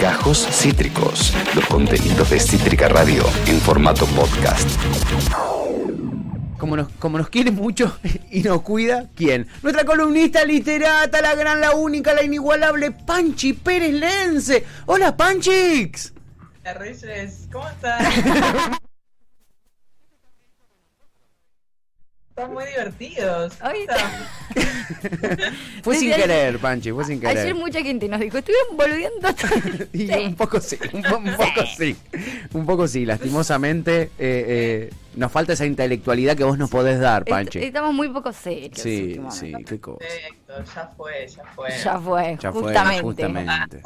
Gajos Cítricos, los contenidos de Cítrica Radio en formato podcast. Como nos, como nos quiere mucho y nos cuida, ¿quién? Nuestra columnista literata, la gran, la única, la inigualable, Panchi Pérez Lense. Hola, Panchix. Hola, Reyes, ¿cómo estás? Están muy divertidos. ¿Cómo Ay, están? Fue sin querer, Panchi, fue sin querer. Ayer mucha gente nos dijo, estuvieron boludeando todo el- Y Sí. un poco sí, un, po- un poco sí. Un poco sí, lastimosamente eh, eh, nos falta esa intelectualidad que vos nos podés dar, Est- Panchi. Estamos muy poco serios. Sí, últimamente. sí, qué cosa. Perfecto, ya fue, ya fue. Ya fue, Ya fue, justamente. justamente.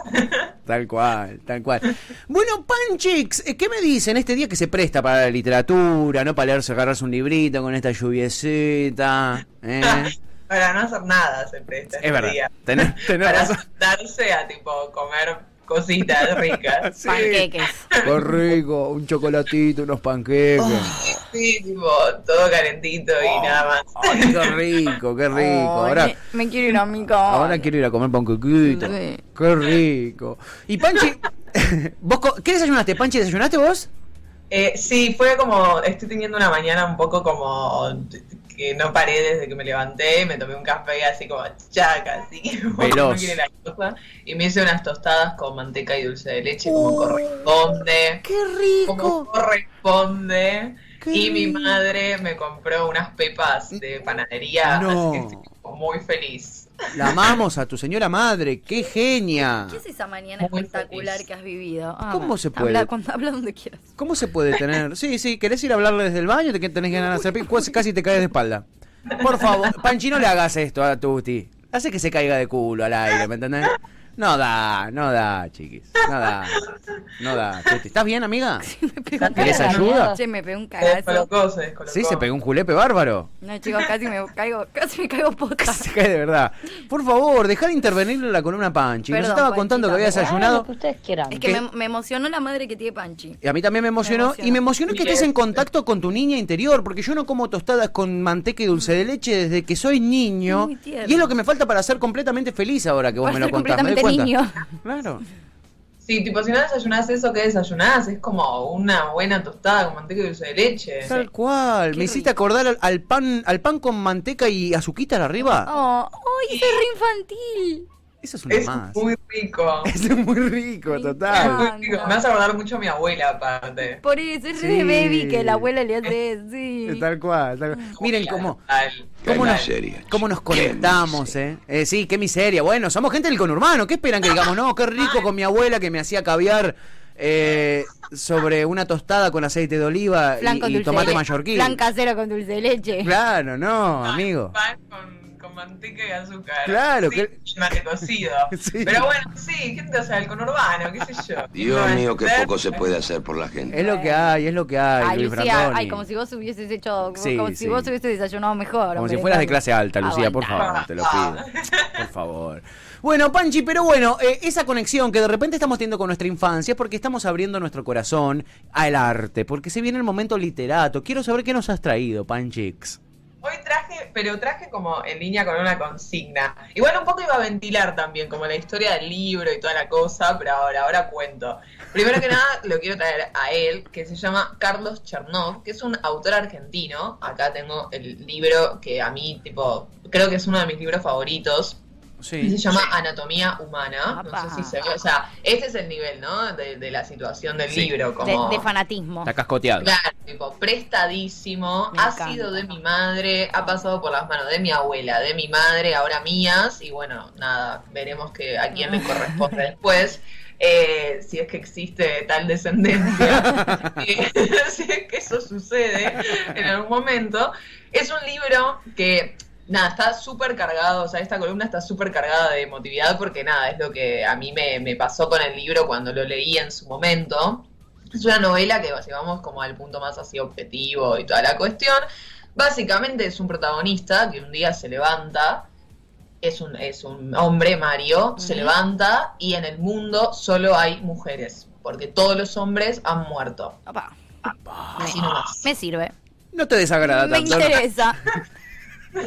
Tal cual, tal cual. Bueno, Panchix, eh, ¿qué me dicen este día que se presta para la literatura, no para leerse, agarrarse un librito con esta lluviecita? ¿eh? Para no hacer nada se presta Es este verdad, día. tenés, tenés Para razón. darse a tipo comer cositas ricas. Sí. Panqueques. Qué rico, un chocolatito, unos panqueques. Sí, tipo, todo calentito y nada más. Ay, qué rico, qué rico. Ahora, me, me quiero ir a mi casa. ahora quiero ir a comer panquequito. Sí. Qué rico. Y Panchi, ¿vos ¿qué desayunaste? Panchi, ¿desayunaste vos? Eh, sí, fue como, estoy teniendo una mañana un poco como que no paré desde que me levanté, me tomé un café así como chaca, así como que Veloz. no quiere la cosa, y me hice unas tostadas con manteca y dulce de leche como corresponde, ¡Qué como rico! corresponde, Qué y mi madre me compró unas pepas de panadería, No. así que estoy como muy feliz. La amamos a tu señora madre, qué genia. ¿Qué es esa mañana espectacular que has vivido? Ah, ¿Cómo se puede? Habla, cuando- habla donde quieras. ¿Cómo se puede tener? Sí, sí, ¿querés ir a hablarle desde el baño? ¿Te que tenés ganas de hacer Casi te caes de espalda. Por favor, Panchi, no le hagas esto a Tuti. Hace que se caiga de culo al aire, ¿me entendés? No da, no da, chiquis. No da. No da. ¿Estás bien, amiga? Me pegó un ¿Querés cagazo. ayuda? Che, me pegó un cagazo. Sí, se pegó un julepe bárbaro. No, chicos, casi me caigo, casi me caigo pota. Se cae de verdad. Por favor, dejá de intervenir en la columna Panchi. Nos estaba contando que había desayunado. que ustedes quieran. Es que me, me emocionó la madre que tiene Panchi. Y a mí también me emocionó. Me emocionó. Y me emocionó que estés en contacto con tu niña interior, porque yo no como tostadas con manteca y dulce de leche desde que soy niño. Y es lo que me falta para ser completamente feliz ahora que vos Para me lo contás. Claro. Sí, tipo, si no desayunás eso, ¿qué desayunás? Es como una buena tostada con manteca y dulce de leche. Tal cual. Qué me hiciste rico. acordar al, al pan al pan con manteca y azuquita arriba. Oh, ¡Ay, eso es re infantil! Eso es una Es más. muy rico. Eso es muy rico, Me total. Muy rico. Me hace acordar mucho a mi abuela, aparte. Por eso es re Sí. de baby que la abuela le hace sí. Tal cual, tal cual. Miren cómo, Tal, cómo, nos, cómo nos conectamos, ¿eh? Eh, Sí, qué miseria. Bueno, somos gente del conurbano. ¿Qué esperan que digamos? No, qué rico con mi abuela que me hacía caviar eh, sobre una tostada con aceite de oliva Flan y, tomate mallorquín. Flan casero con dulce de leche. Claro, no, amigo. Pan con manteca y azúcar. Claro, sí, que- mate cocido. Sí. Pero bueno, sí, gente, o sea, el conurbano, qué sé yo. Dios mío, qué poco se puede hacer por la gente. Es lo que hay, es lo que hay, Ay, Luis Lucía, Brandoni. ay, como si vos hubieses hecho, como, Sí, como si vos hubieses desayunado mejor. Como hombre, si fueras de clase alta, Lucía, por favor, te lo pido. Por favor. Bueno, Panchi, pero bueno, eh, esa conexión que de repente estamos teniendo con nuestra infancia es porque estamos abriendo nuestro corazón al arte, porque se viene el momento literato. Quiero saber qué nos has traído, Panchix. Hoy traje, pero traje como en línea con una consigna. Igual un poco iba a ventilar también, como la historia del libro y toda la cosa, pero ahora, ahora cuento. Primero que nada, lo quiero traer a él, que se llama Carlos Chernov, que es un autor argentino. Acá tengo el libro que a mí, tipo, creo que es uno de mis libros favoritos. Y se llama Anatomía Humana. No Apa. sé si se ve. O sea, este es el nivel, ¿no? De, de la situación del Sí. libro. De, Como... de fanatismo. Está cascoteado. Claro, tipo, prestadísimo, Me ha encanta. sido de mi madre, ha pasado por las manos de mi abuela, de mi madre, ahora mías, y bueno, nada, veremos que a quién le corresponde después, eh, si es que existe tal descendencia, si es que eso sucede en algún momento. Es un libro que nada, está súper cargado, o sea, esta columna está súper cargada de emotividad porque nada, es lo que a mí me, me pasó con el libro cuando lo leí en su momento. Es una novela que si vamos como al punto más así objetivo y toda la cuestión. Básicamente es un protagonista que un día se levanta, es un, es un hombre, Mario, se levanta y en el mundo solo hay mujeres, porque todos los hombres han muerto. Opa, Así nomás. me sirve. No te desagrada Me tanto. ¿no? interesa.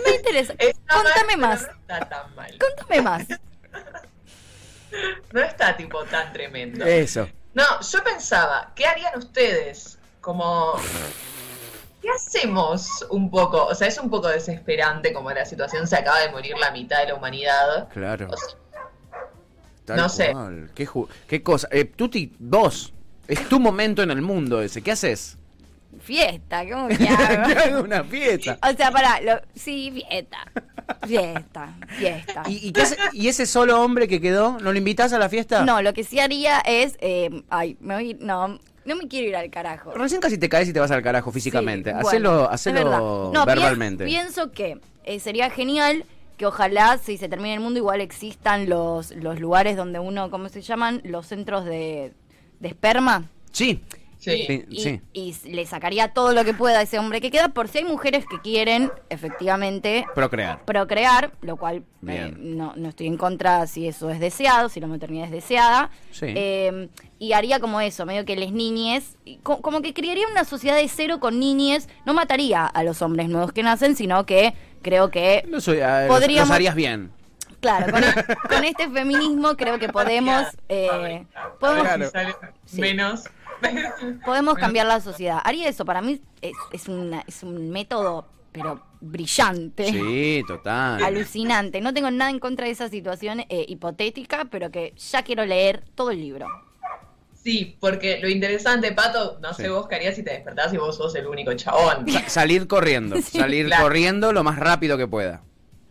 Me interesa. Contame más. No está tan mal. Contame más. No está tipo tan tremendo. Eso. No, yo pensaba, ¿qué harían ustedes? Como, ¿qué hacemos un poco? O sea, es un poco desesperante como la situación se acaba de morir la mitad de la humanidad. Claro. O sea, Tal no sé. cual. ¿Qué, ju- qué cosa? Eh, Tuti, vos. Es tu momento en el mundo ese. ¿Qué haces? Fiesta, ¿cómo que hago? Que haga una fiesta. O sea, pará, lo- sí, fiesta. Fiesta, fiesta. ¿Y, y qué hace- y ese solo hombre que quedó, no lo invitas a la fiesta? No, lo que sí haría es. eh, ay, me voy. No, no me quiero ir al carajo. Recién casi te caes y te vas al carajo físicamente. Sí, hacelo bueno, hacelo es verdad. No, verbalmente. pienso que eh, sería genial que ojalá, si se termina el mundo, igual existan los, los lugares donde uno, ¿cómo se llaman? Los centros de, de esperma. Sí. Sí. Sí, Y, sí. y le sacaría todo lo que pueda a ese hombre que queda, por si hay mujeres que quieren, efectivamente, Procrear. procrear, lo cual eh, no, no estoy en contra si eso es deseado, si la maternidad es deseada. Sí. Eh, y haría como eso, medio que les niñes, co- como que crearía una sociedad de cero con niñes, no mataría a los hombres nuevos que nacen, sino que creo que, No soy, Podríamos- los harías bien. claro, con, con este feminismo creo que podemos, eh, podemos, si sale Sí. menos. podemos cambiar la sociedad. Haría eso, para mí es, es, una- es un método, pero brillante. Sí, total. alucinante. No tengo nada en contra de esa situación eh, hipotética, pero que ya quiero leer todo el libro. Sí, porque lo interesante, Pato, no Sí. sé vos qué harías si te despertás y vos sos el único chabón. Sa- salir corriendo. salir claro. corriendo lo más rápido que pueda.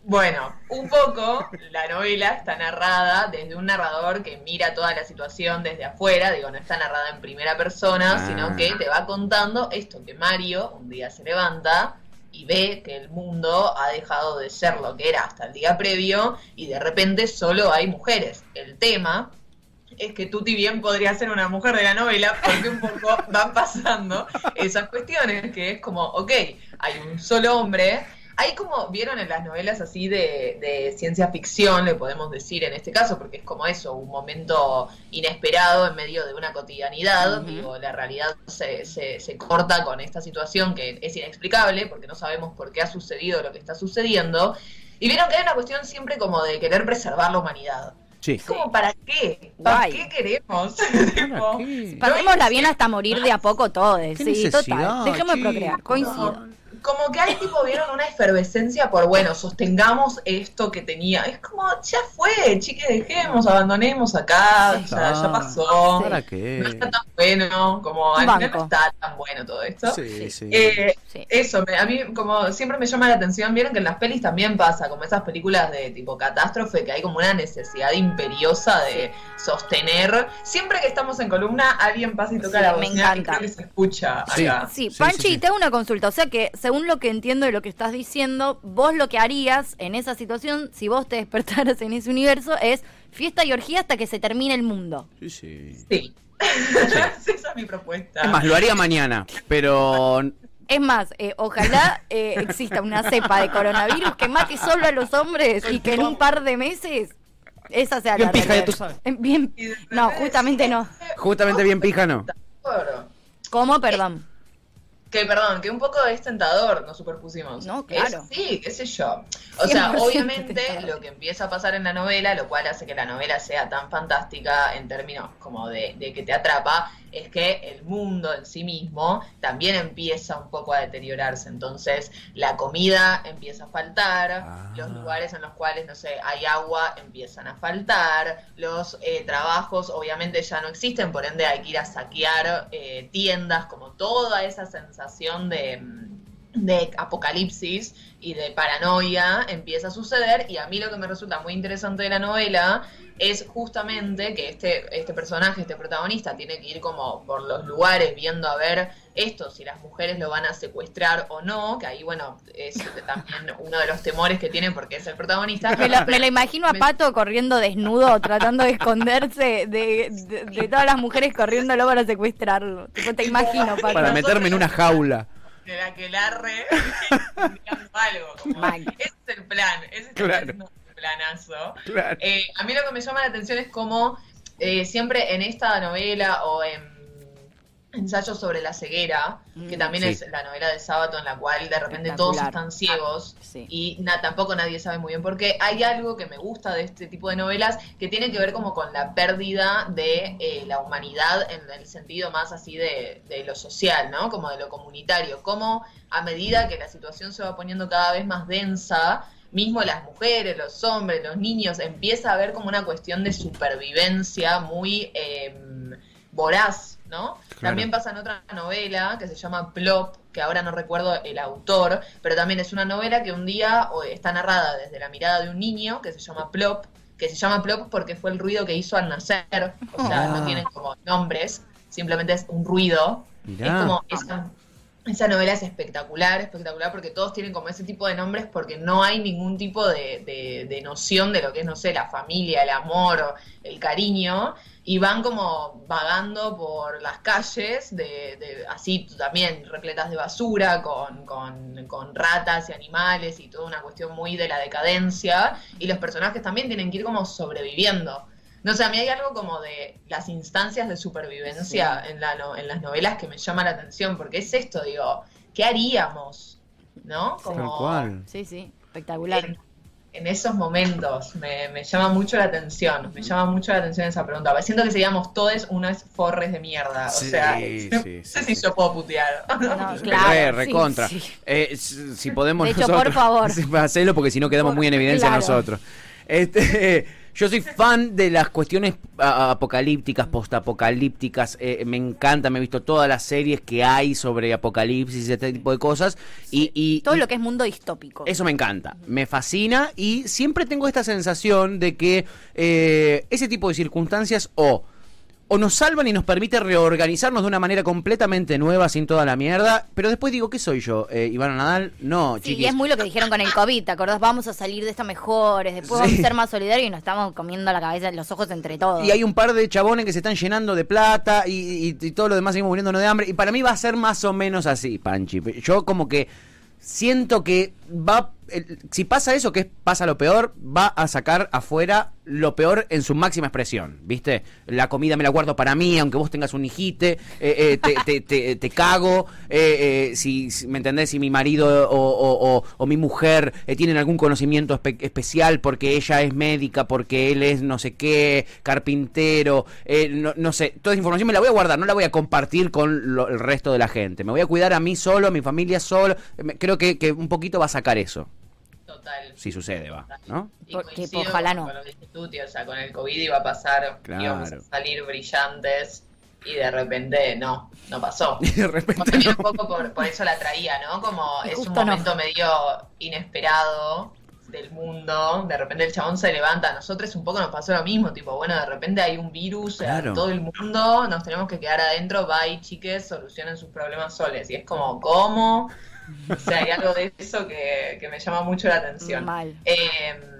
Bueno, un poco la novela está narrada desde un narrador que mira toda la situación desde afuera, digo, no está narrada en primera persona, Ah. sino que te va contando esto que Mario un día se levanta y ve que el mundo ha dejado de ser lo que era hasta el día previo y de repente solo hay mujeres. El tema es que Tuti bien podría ser una mujer de la novela porque un poco van pasando esas cuestiones, que es como, ok, hay un solo hombre. Hay como, vieron en las novelas así de, de ciencia ficción, le podemos decir en este caso, porque es como eso, un momento inesperado en medio de una cotidianidad. Digo, la realidad se, se, se corta con esta situación que es inexplicable, porque no sabemos por qué ha sucedido lo que está sucediendo. Y vieron que hay una cuestión siempre como de querer preservar la humanidad. Sí. Es como, ¿para qué? ¿Para qué queremos? ¿Para qué? Pasémosla bien hasta morir de a poco todos. ¿Qué Sí, total. Dejemos de procrear. Coincido. Como que hay tipo, vieron una efervescencia por, bueno, sostengamos esto que tenía. Es como, ya fue, chiques, dejemos, abandonemos acá, Sí. ya, ya pasó. ¿Para No qué? está tan bueno, como al final Banco. no está tan bueno todo esto. Sí, sí. Eh, Sí. Eso, me- a mí como siempre me llama la atención, vieron que en las pelis también pasa, como esas películas de tipo catástrofe, que hay como una necesidad imperiosa de sostener. Siempre que estamos en columna, alguien pasa y toca Sí, la me bocina y encanta. creo que se escucha Sí. acá. Sí, Sí, Panchi, sí, sí. te hago una consulta. O sea que, según lo que entiendo de lo que estás diciendo, vos lo que harías en esa situación, si vos te despertaras en ese universo, es fiesta y orgía hasta que se termine el mundo. Sí, sí. Sí. Esa es mi propuesta. Es más, lo haría mañana, pero Es más, eh, ojalá eh, exista una cepa de coronavirus que mate solo a los hombres y que en un par de meses esa sea Bien la pija, ya tú sabes. Eh, Bien, no, justamente no. justamente bien píjano. Claro. ¿Cómo? Perdón. Que perdón, que un poco es tentador, nos superpusimos. No, claro. Es- sí, qué sé yo. O sea, 100% obviamente tentador. lo que empieza a pasar en la novela, lo cual hace que la novela sea tan fantástica en términos como de, de que te atrapa, es que el mundo en sí mismo también empieza un poco a deteriorarse. Entonces, la comida empieza a faltar, Ah. los lugares en los cuales, no sé, hay agua empiezan a faltar, los eh, trabajos obviamente ya no existen, por ende hay que ir a saquear eh, tiendas, como toda esa sensación de, mm, de apocalipsis y de paranoia empieza a suceder y a mí lo que me resulta muy interesante de la novela es justamente que este, este personaje, este protagonista, tiene que ir como por los lugares viendo a ver esto, si las mujeres lo van a secuestrar o no, que ahí, bueno, es también uno de los temores que tiene porque es el protagonista. Me lo, me lo imagino a me- Pato corriendo desnudo, tratando de esconderse de, de- de todas las mujeres corriéndolo para secuestrarlo. Tipo, te imagino, Pato. Para meterme en una jaula. De la que larre algo. como, ese es el plan, ese es Claro. el planazo. Claro. Eh, a mí lo que me llama la atención es cómo eh, siempre en esta novela o en Ensayo sobre la ceguera, que también Sí. es la novela de Sábato en la cual de repente todos están ciegos Sí. y na- tampoco nadie sabe muy bien por qué. Hay algo que me gusta de este tipo de novelas que tiene que ver como con la pérdida de eh, la humanidad en el sentido más así de, de lo social, ¿no? Como de lo comunitario. Como a medida que la situación se va poniendo cada vez más densa, mismo las mujeres, los hombres, los niños, empieza a haber como una cuestión de supervivencia muy eh, voraz, ¿no? También pasa en otra novela que se llama Plop, que ahora no recuerdo el autor, pero también es una novela que un día está narrada desde la mirada de un niño que se llama Plop, que se llama Plop porque fue el ruido que hizo al nacer, o sea, Ah. no tienen como nombres, simplemente es un ruido. Mirá. Es como esa, esa novela es espectacular, espectacular porque todos tienen como ese tipo de nombres porque no hay ningún tipo de, de- de noción de lo que es, no sé, la familia, el amor, el cariño, y van como vagando por las calles, de, de- así también repletas de basura, con, con- con ratas y animales y toda una cuestión muy de la decadencia, y los personajes también tienen que ir como sobreviviendo. No sé, a mí hay algo como de las instancias de supervivencia en, la no- en las novelas que me llama la atención, porque es esto, digo, ¿qué haríamos? ¿No? Como Tal cual. Sí, sí, espectacular. En, en esos momentos me, me llama mucho la atención, me llama mucho la atención esa pregunta. Siento que seríamos todos unos forres de mierda, o Sí, sea, sí, no sí, sé sí. si yo puedo putear. No, Re, claro, recontra. sí, sí. Eh, si podemos De hecho, nosotros. por favor. Hacelo porque si no quedamos Por- muy en evidencia claro. nosotros. Este, yo soy fan de las cuestiones apocalípticas, postapocalípticas. eh, me encanta, me he visto todas las series que hay sobre apocalipsis y este tipo de cosas. Y, y- Todo y- lo que es mundo distópico. eso me encanta, me fascina y siempre tengo esta sensación de que eh, ese tipo de circunstancias o, o nos salvan y nos permite reorganizarnos de una manera completamente nueva sin toda la mierda, pero después digo, ¿qué soy yo? Eh, ¿Iván Nadal? No, Sí, chiquis. y es muy lo que dijeron con el COVID, ¿te acordás? Vamos a salir de esta mejores, después Sí. vamos a ser más solidarios y nos estamos comiendo la cabeza, los ojos entre todos. Y hay un par de chabones que se están llenando de plata y, y- y todo lo demás seguimos muriéndonos de hambre. Y para mí va a ser más o menos así, Panchi. Yo como que siento que va... si pasa eso, que pasa lo peor, va a sacar afuera lo peor en su máxima expresión, ¿viste? La comida me la guardo para mí, aunque vos tengas un hijite, eh, eh, te, cago, eh, eh, si, ¿me entendés? Si mi marido o, mi mujer eh, tienen algún conocimiento espe- especial porque ella es médica, porque él es no sé qué, carpintero, no, sé, toda esa información me la voy a guardar, no la voy a compartir con lo- el resto de la gente, me voy a cuidar a mí solo, a mi familia solo, creo que un poquito va a sacar eso, Total. si sucede, va, ¿no? Y ojalá con- no. Con lo que dijiste tú, tío, o sea, con el COVID iba a pasar, Claro. íbamos a salir brillantes y de repente no, no pasó. Y de repente no. un poco por, por eso la traía, ¿no? Como Y es un no. momento medio inesperado del mundo, de repente el chabón se levanta, a nosotros un poco nos pasó lo mismo, tipo, bueno, de repente hay un virus Claro. en todo el mundo, nos tenemos que quedar adentro, bye, chiques, solucionen sus problemas soles. Y es como, ¿cómo? O sea, hay algo de eso que, que me llama mucho la atención. Mal. Eh,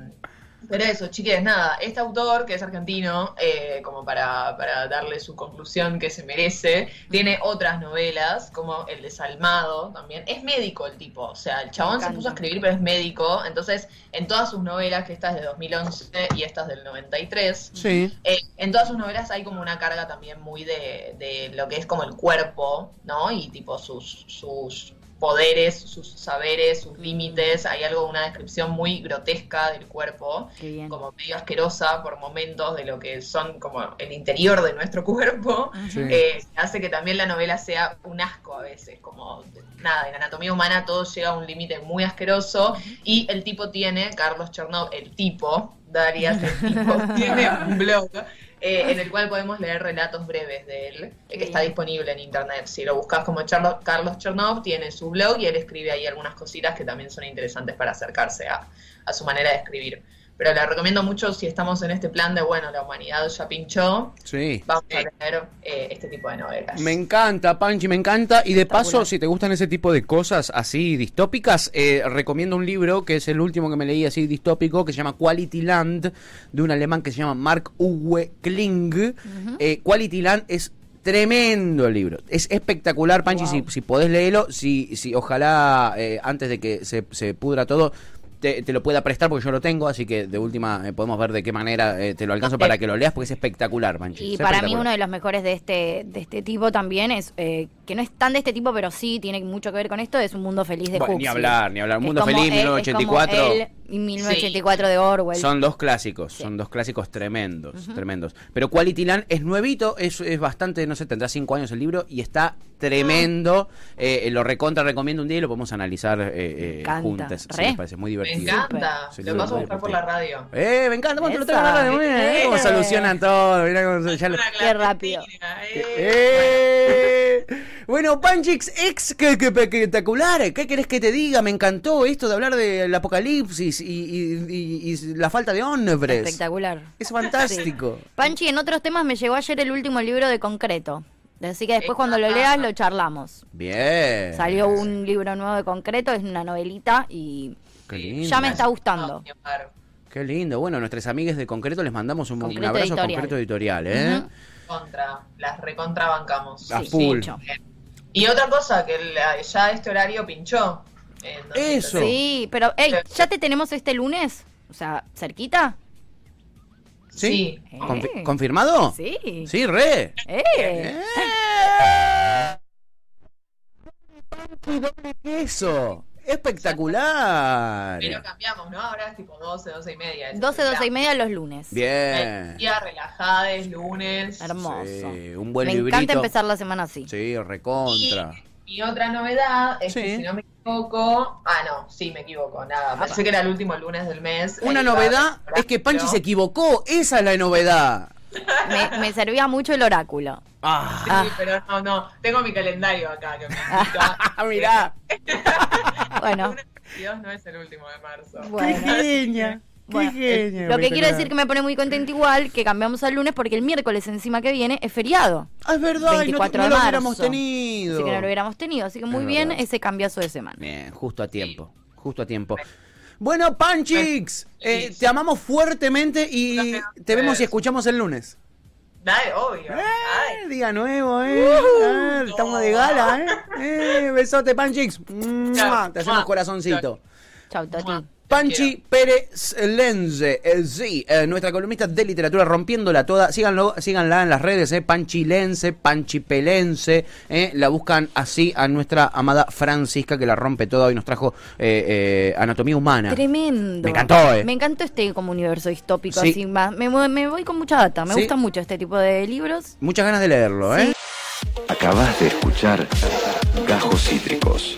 pero eso, chiques, nada, este autor, que es argentino, eh, como para, para darle su conclusión que se merece, tiene otras novelas, como El Desalmado también. Es médico el tipo, o sea, el chabón se puso a escribir, pero es médico. Entonces, en todas sus novelas, que esta es de 2011 y esta es del 93, Sí. eh, en todas sus novelas hay como una carga también muy de, de lo que es como el cuerpo, ¿no? Y tipo sus, sus poderes, sus saberes, sus límites. Hay algo, una descripción muy grotesca del cuerpo, como medio asquerosa por momentos de lo que son como el interior de nuestro cuerpo. Sí. Eh, hace que también la novela sea un asco a veces, como nada, en anatomía humana todo llega a un límite muy asqueroso y el tipo tiene, Carlos Chernov, el tipo, Darias, el tipo, tiene un blog eh, en el cual podemos leer relatos breves de él, eh, que está disponible en internet. Si lo buscas como Charlo- Carlos Chernov, tiene su blog y él escribe ahí algunas cositas que también son interesantes para acercarse a, a su manera de escribir. Pero le recomiendo mucho si estamos en este plan de, bueno, la humanidad ya pinchó, Sí. vamos a leer eh, este tipo de novelas. Me encanta, Panchi, me encanta. Y de paso, si te gustan ese tipo de cosas así distópicas, eh, recomiendo un libro que es el último que me leí así distópico, que se llama Quality Land, de un alemán que se llama Mark Uwe Kling. Eh, Quality Land es tremendo el libro. Es espectacular, Panchi, Wow. si, si podés leerlo, si, si ojalá eh, antes de que se, se pudra todo, te, te lo pueda prestar porque yo lo tengo, así que de última eh, podemos ver de qué manera eh, te lo alcanzo para que lo leas porque es espectacular, Panchi. Y es para mí uno de los mejores de este de este tipo también es eh, que no es tan de este tipo, pero sí tiene mucho que ver con esto. Es un mundo feliz de Bueno, ni hablar, ni hablar. Es Mundo Feliz, él- es como 1984. él y 1984 de Orwell. Son dos clásicos, son dos clásicos tremendos, tremendos. Pero Quality Land es nuevito, es, es bastante, no sé, tendrá cinco años el libro y está tremendo. Eh, lo recontra recomiendo un día y lo podemos analizar eh, eh, encanta, juntas. Sí, me parece muy Me divertido. encanta. Sí, lo paso a buscar por la radio. Eh, me encanta, ¿cómo te lo Esa. traigo a la radio? ¿eh? Cómo Eh. solucionan todo. mirá cómo ya lo- Qué rápido. eh. Bueno, Panchix, ex, qué, qué espectacular. ¿Qué querés que te diga? Me encantó esto de hablar del apocalipsis y, y- y- y la falta de hombres. Espectacular. Es fantástico. Panchi, en otros temas me llegó ayer el último libro de Concreto. Así que después cuando lo leas lo charlamos. Bien. Salió un libro nuevo de Concreto, es una novelita y Qué lindo. ya me está gustando. Qué lindo. Bueno, nuestras amigas de Concreto les mandamos un, un abrazo Editorial. Concreto Editorial, ¿eh? Contra, las recontrabancamos. A Sí, full. Y otra cosa, que la- ya este horario pinchó. Eh, no Eso. Sí, pero hey, ¿ya te tenemos este lunes? O sea, ¿cerquita? Sí. Eh. Confi- ¿Confirmado? Sí. Sí, re. Eh. ¡Eh! Queso. Espectacular. Pero cambiamos, ¿no? Ahora es tipo 12, 12 y media. Ese 12, es el 12 y media los lunes. Bien. Día relajada, es lunes. Hermoso. Sí, un buen me librito. encanta empezar la semana así. Sí, recontra. y otra novedad es Sí. que si no me equivoco. Ah, no, sí me equivoco, nada. Pensé que era el último lunes del mes. Una novedad es que Panchi se equivocó. Esa es la novedad. Me, me servía mucho el oráculo. Ah, Sí, Ah. pero no, no. Tengo mi calendario acá que me mirá. Bueno, 22 no es el último de marzo. bueno. genia. Qué Bueno, eh, genia, lo que quiero decir que me pone muy contenta igual que cambiamos al lunes porque el miércoles encima que viene es feriado. Ah, es verdad, y no, 24 no de lo marzo. hubiéramos tenido. Así que no lo hubiéramos tenido. Así que muy Es bien verdad. ese cambiazo de semana. Bien, justo a tiempo. Justo a tiempo. Bueno, Panchix, eh, Sí. te amamos fuertemente y Gracias. te vemos y escuchamos el lunes. Dale, obvio. Eh, Ay, día nuevo, ¿eh? Ah, estamos de gala, ¿eh? eh besote, Panchix. Te hacemos Mua. corazoncito. Chau, Tati. Panchi Pérez Lenze, eh, sí, eh, nuestra columnista de literatura rompiéndola toda. Síganlo, síganla en las redes, eh, Panchi Lenze, Panchi Pelense. Eh, la buscan así a nuestra amada Francisca que la rompe toda y nos trajo eh, eh, anatomía humana. Tremendo. Me encantó, eh. Me encantó este como universo distópico Sí. así más. Me voy con mucha data. Me Sí. gusta mucho este tipo de libros. Muchas ganas de leerlo, ¿eh? Acabas de escuchar Gajos Cítricos.